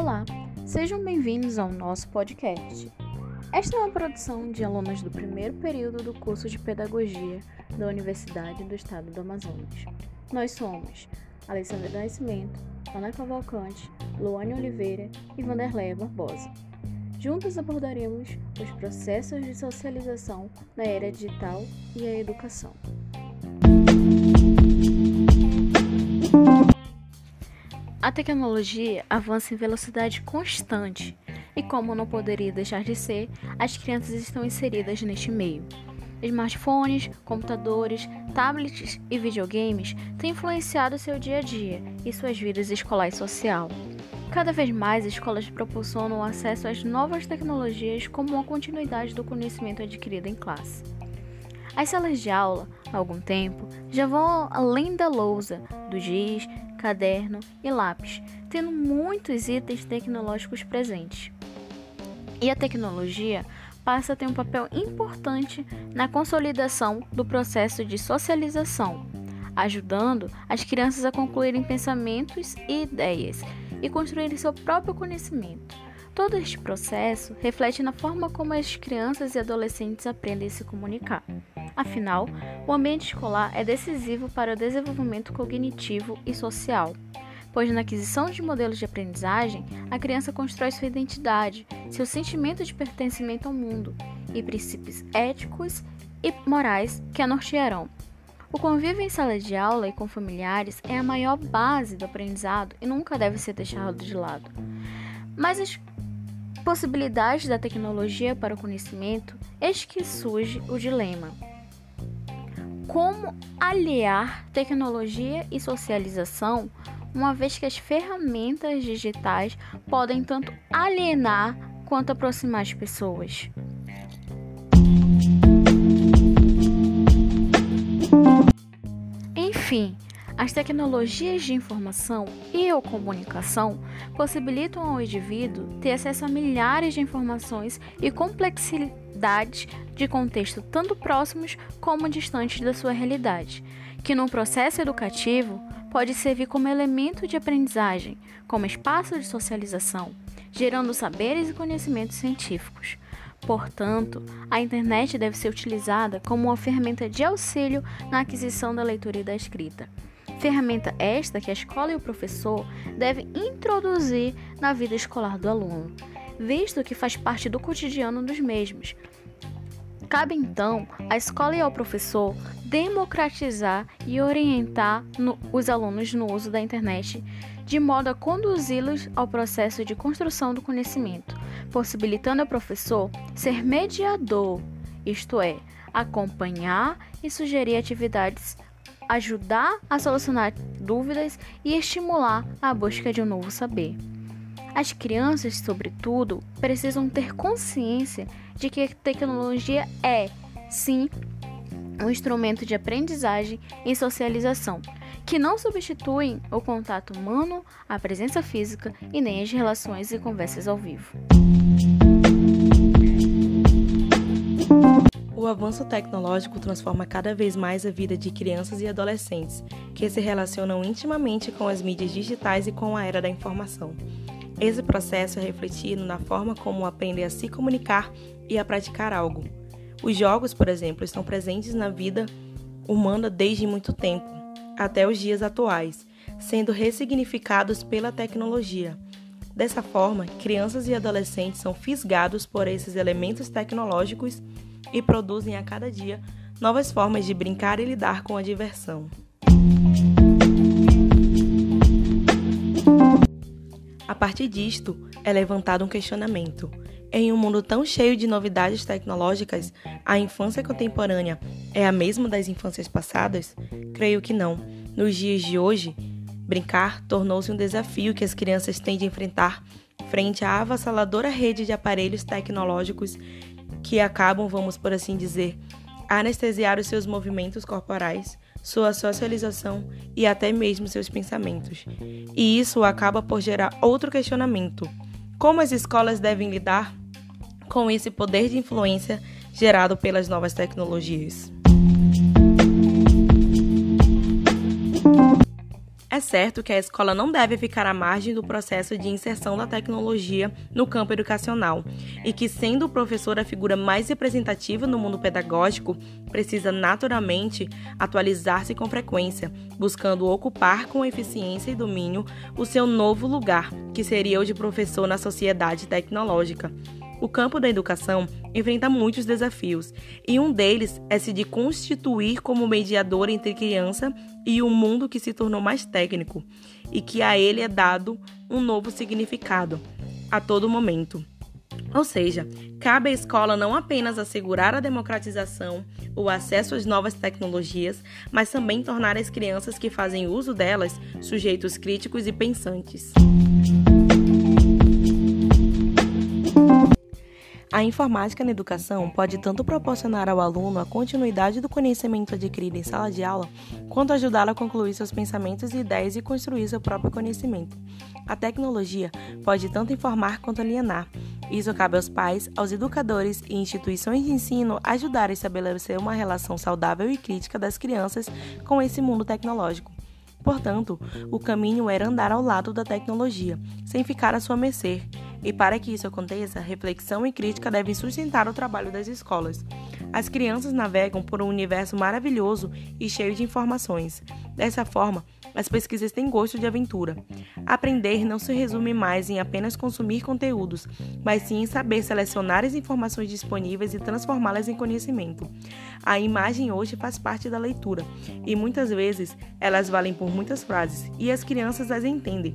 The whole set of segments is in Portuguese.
Olá, sejam bem-vindos ao nosso podcast. Esta é uma produção de alunos do primeiro período do curso de Pedagogia da Universidade do Estado do Amazonas. Nós somos Alessandra Nascimento, Ana Cavalcante, Luane Oliveira e Vanderleia Barbosa. Juntos abordaremos os processos de socialização na era digital e a educação. A tecnologia avança em velocidade constante e, como não poderia deixar de ser, as crianças estão inseridas neste meio. Smartphones, computadores, tablets e videogames têm influenciado seu dia a dia e suas vidas escolar e social. Cada vez mais, escolas proporcionam acesso às novas tecnologias como uma continuidade do conhecimento adquirido em classe. As salas de aula, há algum tempo, já vão além da lousa, do giz, caderno e lápis, tendo muitos itens tecnológicos presentes. E a tecnologia passa a ter um papel importante na consolidação do processo de socialização, ajudando as crianças a concluírem pensamentos e ideias e construírem seu próprio conhecimento. Todo este processo reflete na forma como as crianças e adolescentes aprendem a se comunicar. Afinal, o ambiente escolar é decisivo para o desenvolvimento cognitivo e social, pois na aquisição de modelos de aprendizagem, a criança constrói sua identidade, seu sentimento de pertencimento ao mundo e princípios éticos e morais que a nortearão. O convívio em sala de aula e com familiares é a maior base do aprendizado e nunca deve ser deixado de lado. Mas as possibilidades da tecnologia para o conhecimento, eis que surge o dilema como aliar tecnologia e socialização, uma vez que as ferramentas digitais podem tanto alienar quanto aproximar as pessoas. Enfim, as tecnologias de informação e ou comunicação possibilitam ao indivíduo ter acesso a milhares de informações e complexidades de contexto tanto próximos como distantes da sua realidade, que no processo educativo pode servir como elemento de aprendizagem, como espaço de socialização, gerando saberes e conhecimentos científicos. Portanto, a internet deve ser utilizada como uma ferramenta de auxílio na aquisição da leitura e da escrita Ferramenta esta que a escola e o professor devem introduzir na vida escolar do aluno, visto que faz parte do cotidiano dos mesmos. Cabe então à escola e ao professor democratizar e orientar no, os alunos no uso da internet, de modo a conduzi-los ao processo de construção do conhecimento, possibilitando ao professor ser mediador, isto é, acompanhar e sugerir atividades ajudar a solucionar dúvidas e estimular a busca de um novo saber. As crianças, sobretudo, precisam ter consciência de que a tecnologia é, sim, um instrumento de aprendizagem e socialização, que não substituem o contato humano, a presença física e nem as relações e conversas ao vivo. O avanço tecnológico transforma cada vez mais a vida de crianças e adolescentes, que se relacionam intimamente com as mídias digitais e com a era da informação. Esse processo é refletido na forma como aprendem a se comunicar e a praticar algo. Os jogos, por exemplo, estão presentes na vida humana desde muito tempo, até os dias atuais, sendo ressignificados pela tecnologia. Dessa forma, crianças e adolescentes são fisgados por esses elementos tecnológicos e produzem a cada dia novas formas de brincar e lidar com a diversão. A partir disto, é levantado um questionamento. Em um mundo tão cheio de novidades tecnológicas, a infância contemporânea é a mesma das infâncias passadas? Creio que não. Nos dias de hoje, brincar tornou-se um desafio que as crianças têm de enfrentar frente à avassaladora rede de aparelhos tecnológicos que acabam, vamos por assim dizer, anestesiar os seus movimentos corporais, sua socialização e até mesmo seus pensamentos. E isso acaba por gerar outro questionamento: como as escolas devem lidar com esse poder de influência gerado pelas novas tecnologias? Certo que a escola não deve ficar à margem do processo de inserção da tecnologia no campo educacional e que, sendo o professor a figura mais representativa no mundo pedagógico, precisa naturalmente atualizar-se com frequência, buscando ocupar com eficiência e domínio o seu novo lugar, que seria o de professor na sociedade tecnológica. O campo da educação enfrenta muitos desafios, e um deles é se de constituir como mediador entre criança e um mundo que se tornou mais técnico e que a ele é dado um novo significado a todo momento. Ou seja, cabe à escola não apenas assegurar a democratização, o acesso às novas tecnologias, mas também tornar as crianças que fazem uso delas sujeitos críticos e pensantes. A informática na educação pode tanto proporcionar ao aluno a continuidade do conhecimento adquirido em sala de aula, quanto ajudá-lo a concluir seus pensamentos e ideias e construir seu próprio conhecimento. A tecnologia pode tanto informar quanto alienar. Isso cabe aos pais, aos educadores e instituições de ensino ajudar a estabelecer uma relação saudável e crítica das crianças com esse mundo tecnológico. Portanto, o caminho era andar ao lado da tecnologia, sem ficar à sua mercê e para que isso aconteça, reflexão e crítica devem sustentar o trabalho das escolas. As crianças navegam por um universo maravilhoso e cheio de informações. Dessa forma, as pesquisas têm gosto de aventura. Aprender não se resume mais em apenas consumir conteúdos, mas sim em saber selecionar as informações disponíveis e transformá-las em conhecimento. A imagem hoje faz parte da leitura, e muitas vezes elas valem por muitas frases, e as crianças as entendem.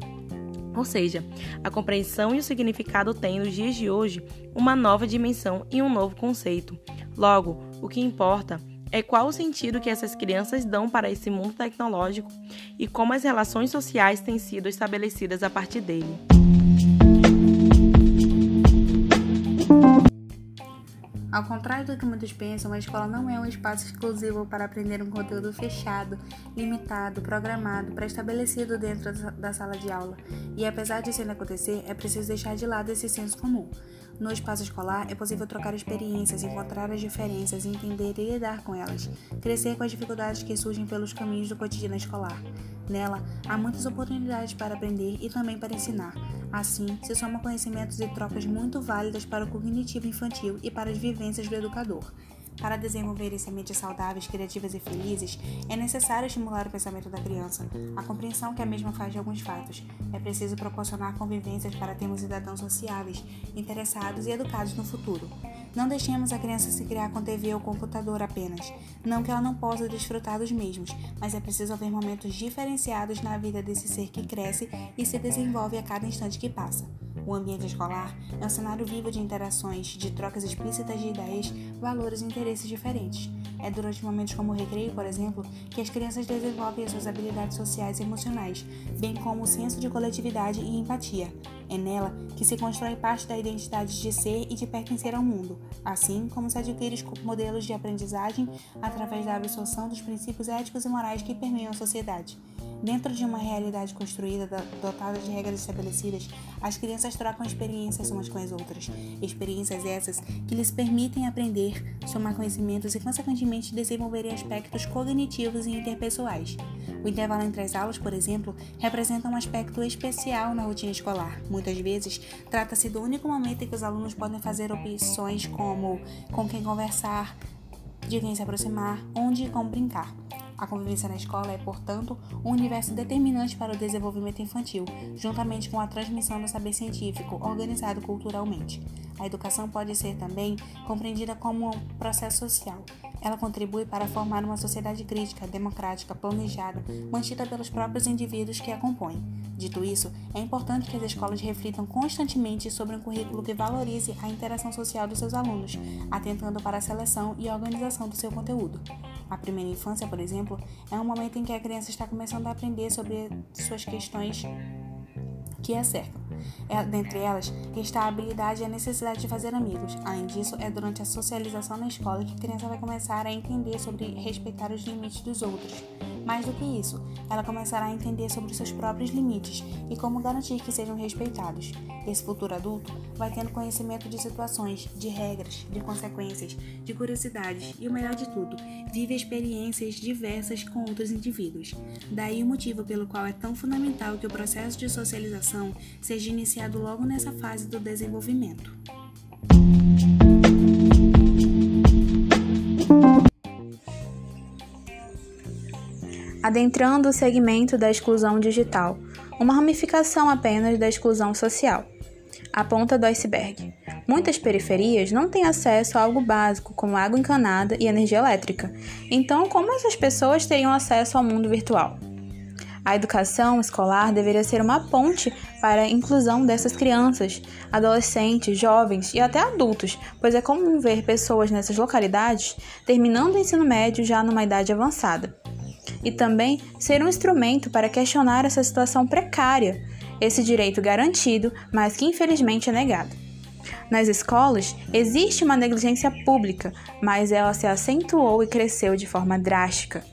Ou seja, a compreensão e o significado têm, nos dias de hoje, uma nova dimensão e um novo conceito. Logo, o que importa é qual o sentido que essas crianças dão para esse mundo tecnológico e como as relações sociais têm sido estabelecidas a partir dele. Ao contrário do que muitos pensam, a escola não é um espaço exclusivo para aprender um conteúdo fechado, limitado, programado, pré-estabelecido dentro da sala de aula. E apesar disso ainda acontecer, é preciso deixar de lado esse senso comum. No espaço escolar, é possível trocar experiências, encontrar as diferenças, entender e lidar com elas, crescer com as dificuldades que surgem pelos caminhos do cotidiano escolar. Nela, há muitas oportunidades para aprender e também para ensinar. Assim, se somam conhecimentos e trocas muito válidas para o cognitivo infantil e para as vivências do educador. Para desenvolver sementes saudáveis, criativas e felizes, é necessário estimular o pensamento da criança, a compreensão que a mesma faz de alguns fatos. É preciso proporcionar convivências para termos cidadãos sociáveis, interessados e educados no futuro. Não deixemos a criança se criar com TV ou computador apenas. Não que ela não possa desfrutar dos mesmos, mas é preciso haver momentos diferenciados na vida desse ser que cresce e se desenvolve a cada instante que passa. O ambiente escolar é um cenário vivo de interações, de trocas explícitas de ideias, valores e interesses diferentes. É durante momentos como o recreio, por exemplo, que as crianças desenvolvem as suas habilidades sociais e emocionais, bem como o senso de coletividade e empatia. É nela que se constrói parte da identidade de ser e de pertencer ao mundo, assim como se adquire modelos de aprendizagem através da absorção dos princípios éticos e morais que permeiam a sociedade. Dentro de uma realidade construída, dotada de regras estabelecidas, as crianças trocam experiências umas com as outras. Experiências essas que lhes permitem aprender, somar conhecimentos e, consequentemente, desenvolverem aspectos cognitivos e interpessoais. O intervalo entre as aulas, por exemplo, representa um aspecto especial na rotina escolar. Muitas vezes, trata-se do único momento em que os alunos podem fazer opções como com quem conversar, de quem se aproximar, onde e como brincar. A convivência na escola é, portanto, um universo determinante para o desenvolvimento infantil, juntamente com a transmissão do saber científico organizado culturalmente. A educação pode ser também compreendida como um processo social. Ela contribui para formar uma sociedade crítica, democrática, planejada, mantida pelos próprios indivíduos que a compõem. Dito isso, é importante que as escolas reflitam constantemente sobre um currículo que valorize a interação social dos seus alunos, atentando para a seleção e organização do seu conteúdo. A primeira infância, por exemplo, é um momento em que a criança está começando a aprender sobre suas questões que a cercam. É, dentre elas está a habilidade e a necessidade de fazer amigos. Além disso, é durante a socialização na escola que a criança vai começar a entender sobre respeitar os limites dos outros. Mais do que isso, ela começará a entender sobre seus próprios limites e como garantir que sejam respeitados. Esse futuro adulto vai tendo conhecimento de situações, de regras, de consequências, de curiosidades e, o melhor de tudo, vive experiências diversas com outros indivíduos. Daí o motivo pelo qual é tão fundamental que o processo de socialização seja iniciado logo nessa fase do desenvolvimento. Adentrando o segmento da exclusão digital, uma ramificação apenas da exclusão social. A ponta do iceberg. Muitas periferias não têm acesso a algo básico, como água encanada e energia elétrica. Então, como essas pessoas teriam acesso ao mundo virtual? A educação escolar deveria ser uma ponte para a inclusão dessas crianças, adolescentes, jovens e até adultos, pois é comum ver pessoas nessas localidades terminando o ensino médio já numa idade avançada. E também ser um instrumento para questionar essa situação precária, esse direito garantido, mas que infelizmente é negado. Nas escolas, existe uma negligência pública, mas ela se acentuou e cresceu de forma drástica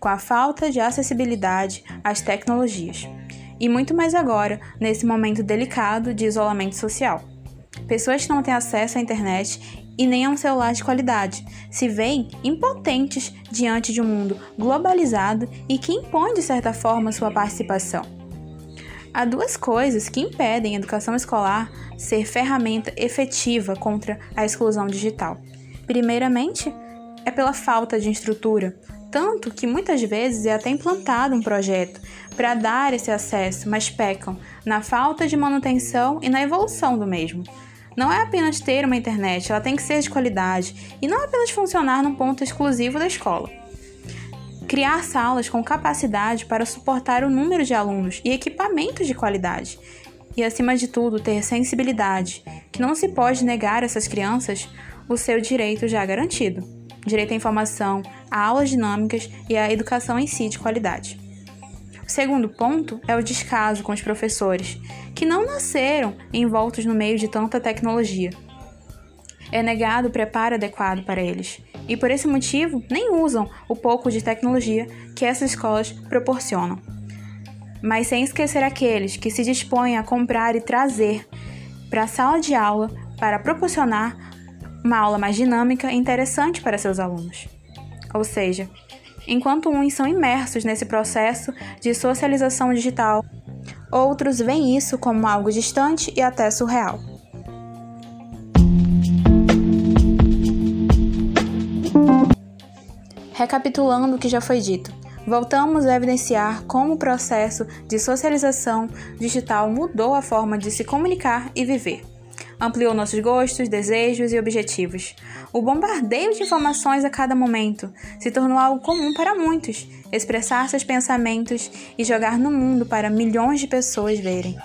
com a falta de acessibilidade às tecnologias. E muito mais agora, nesse momento delicado de isolamento social. Pessoas que não têm acesso à internet e nem a um celular de qualidade se veem impotentes diante de um mundo globalizado e que impõe, de certa forma, sua participação. Há duas coisas que impedem a educação escolar ser ferramenta efetiva contra a exclusão digital. Primeiramente, é pela falta de estrutura, tanto que muitas vezes é até implantado um projeto para dar esse acesso, mas pecam na falta de manutenção e na evolução do mesmo. Não é apenas ter uma internet, ela tem que ser de qualidade e não apenas funcionar num ponto exclusivo da escola. Criar salas com capacidade para suportar o número de alunos e equipamentos de qualidade. E, acima de tudo, ter sensibilidade, que não se pode negar a essas crianças o seu direito já garantido direito à informação, a aulas dinâmicas e a educação em si de qualidade. O segundo ponto é o descaso com os professores, que não nasceram envoltos no meio de tanta tecnologia. É negado o preparo adequado para eles, e por esse motivo nem usam o pouco de tecnologia que essas escolas proporcionam. Mas sem esquecer aqueles que se dispõem a comprar e trazer para a sala de aula para proporcionar uma aula mais dinâmica e interessante para seus alunos. Ou seja, enquanto uns são imersos nesse processo de socialização digital, outros veem isso como algo distante e até surreal. Recapitulando o que já foi dito, voltamos a evidenciar como o processo de socialização digital mudou a forma de se comunicar e viver ampliou nossos gostos, desejos e objetivos. O bombardeio de informações a cada momento se tornou algo comum para muitos, expressar seus pensamentos e jogar no mundo para milhões de pessoas verem.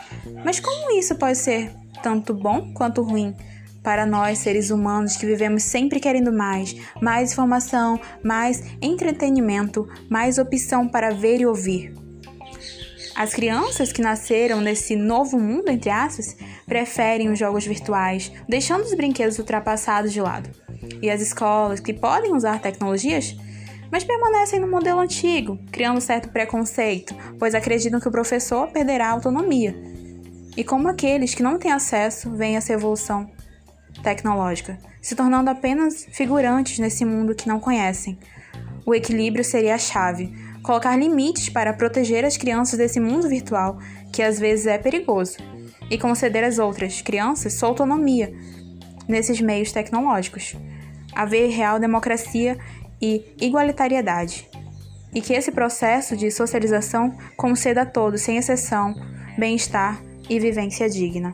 Mas como isso pode ser tanto bom quanto ruim? Para nós, seres humanos que vivemos sempre querendo mais, mais informação, mais entretenimento, mais opção para ver e ouvir. As crianças que nasceram nesse novo mundo, entre aspas, preferem os jogos virtuais, deixando os brinquedos ultrapassados de lado. E as escolas que podem usar tecnologias, mas permanecem no modelo antigo, criando certo preconceito, pois acreditam que o professor perderá a autonomia. E como aqueles que não têm acesso veem essa evolução tecnológica, se tornando apenas figurantes nesse mundo que não conhecem. O equilíbrio seria a chave, colocar limites para proteger as crianças desse mundo virtual, que às vezes é perigoso, e conceder às outras crianças sua autonomia nesses meios tecnológicos. Haver real democracia e igualitariedade. E que esse processo de socialização conceda a todos, sem exceção, bem-estar e vivência digna.